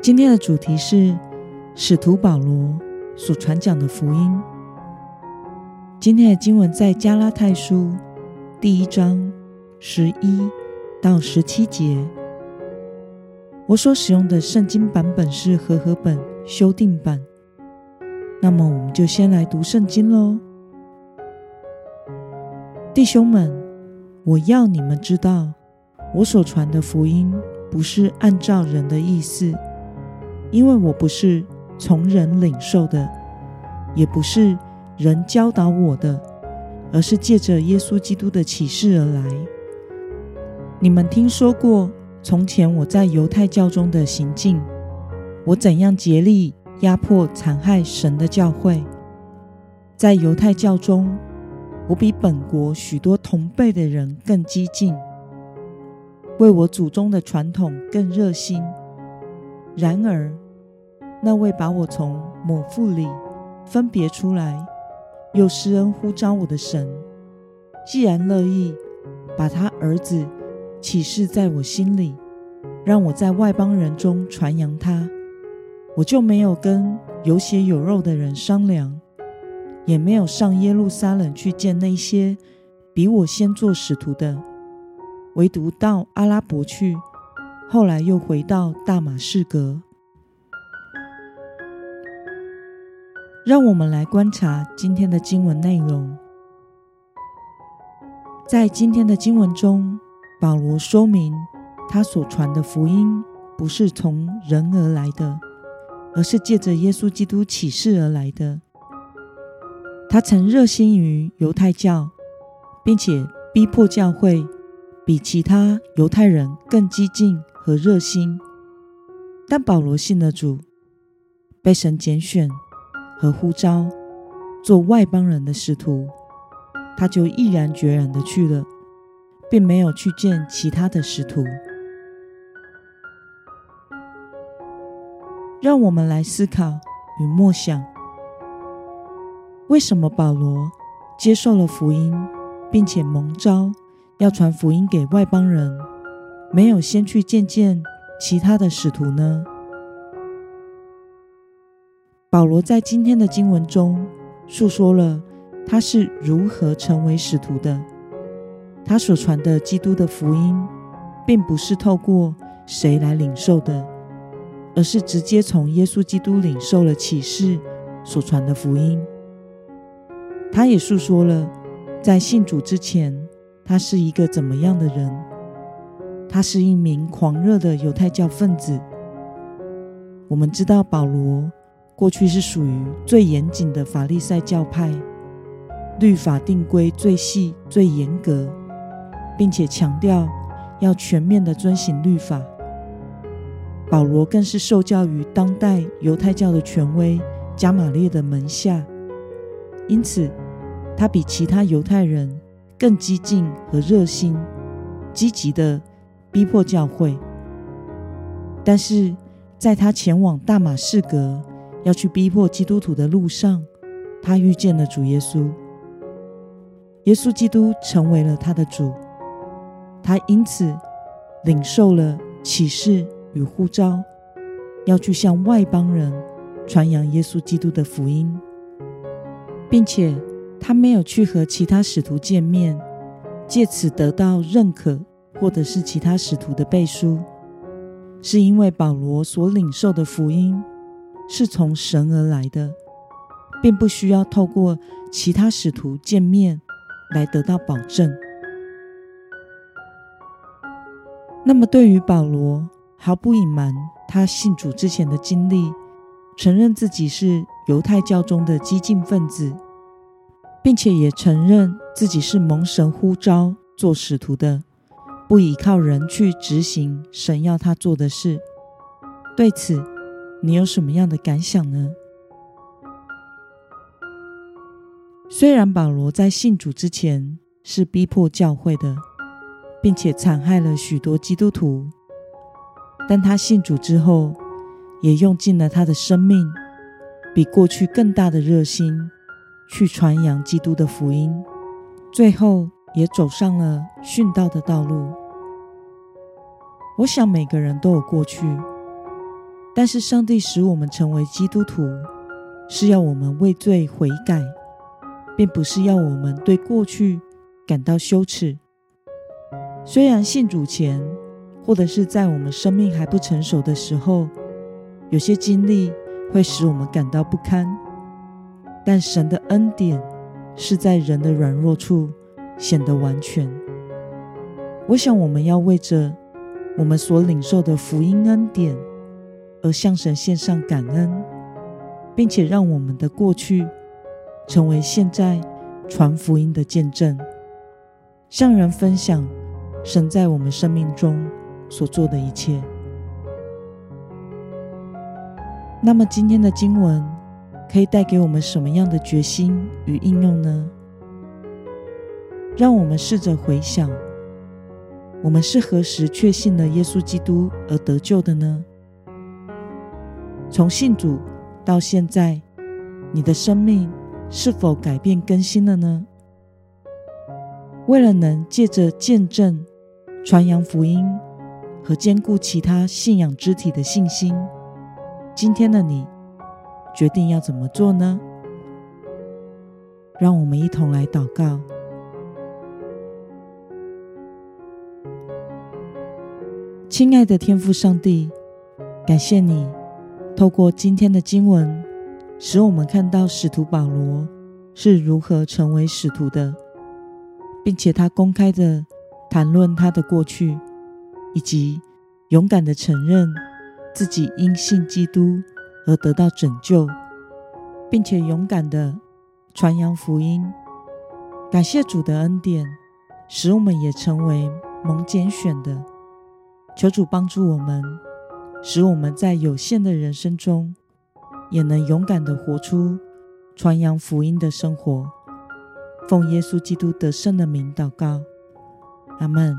今天的主题是使徒保罗所传讲的福音。今天的经文在加拉太书第一章十一到十七节。我所使用的圣经版本是和合本修订版。那么，我们就先来读圣经喽，弟兄们，我要你们知道，我所传的福音不是按照人的意思。因为我不是从人领受的，也不是人教导我的，而是借着耶稣基督的启示而来。你们听说过从前我在犹太教中的行径，我怎样竭力压迫、残害神的教会。在犹太教中，我比本国许多同辈的人更激进，为我祖宗的传统更热心。然而，那位把我从母腹里分别出来，又施恩呼召我的神，既然乐意把他儿子启示在我心里，让我在外邦人中传扬他，我就没有跟有血有肉的人商量，也没有上耶路撒冷去见那些比我先做使徒的，唯独到阿拉伯去。后来又回到大马士革。让我们来观察今天的经文内容。在今天的经文中，保罗说明他所传的福音不是从人而来的，而是借着耶稣基督启示而来的。他曾热心于犹太教，并且逼迫教会比其他犹太人更激进。和热心，但保罗信了主，被神拣选和呼召做外邦人的使徒，他就毅然决然的去了，并没有去见其他的使徒。让我们来思考与默想：为什么保罗接受了福音，并且蒙召要传福音给外邦人？没有先去见见其他的使徒呢？保罗在今天的经文中述说了他是如何成为使徒的。他所传的基督的福音，并不是透过谁来领受的，而是直接从耶稣基督领受了启示所传的福音。他也述说了在信主之前，他是一个怎么样的人。他是一名狂热的犹太教分子。我们知道保罗过去是属于最严谨的法利赛教派，律法定规最细、最严格，并且强调要全面的遵行律法。保罗更是受教于当代犹太教的权威加玛列的门下，因此他比其他犹太人更激进和热心，积极的。逼迫教会，但是在他前往大马士革要去逼迫基督徒的路上，他遇见了主耶稣。耶稣基督成为了他的主，他因此领受了启示与呼召，要去向外邦人传扬耶稣基督的福音，并且他没有去和其他使徒见面，借此得到认可。或者是其他使徒的背书，是因为保罗所领受的福音是从神而来的，并不需要透过其他使徒见面来得到保证。那么，对于保罗毫不隐瞒他信主之前的经历，承认自己是犹太教中的激进分子，并且也承认自己是蒙神呼召做使徒的。不依靠人去执行神要他做的事。对此，你有什么样的感想呢？虽然保罗在信主之前是逼迫教会的，并且残害了许多基督徒，但他信主之后，也用尽了他的生命，比过去更大的热心去传扬基督的福音，最后也走上了殉道的道路。我想每个人都有过去，但是上帝使我们成为基督徒，是要我们为罪悔改。并不是要我们对过去感到羞耻。虽然信主前，或者是在我们生命还不成熟的时候，有些经历会使我们感到不堪，但神的恩典是在人的软弱处显得完全。我想，我们要为着我们所领受的福音恩典而向神献上感恩，并且让我们的过去。成为现在传福音的见证，向人分享神在我们生命中所做的一切。那么，今天的经文可以带给我们什么样的决心与应用呢？让我们试着回想，我们是何时确信了耶稣基督而得救的呢？从信主到现在，你的生命。是否改变更新了呢？为了能借着见证、传扬福音和兼顾其他信仰肢体的信心，今天的你决定要怎么做呢？让我们一同来祷告。亲爱的天父上帝，感谢你透过今天的经文。使我们看到使徒保罗是如何成为使徒的，并且他公开的谈论他的过去，以及勇敢的承认自己因信基督而得到拯救，并且勇敢的传扬福音。感谢主的恩典，使我们也成为蒙拣选的。求主帮助我们，使我们在有限的人生中。也能勇敢的活出传扬福音的生活，奉耶稣基督得胜的名祷告，阿门。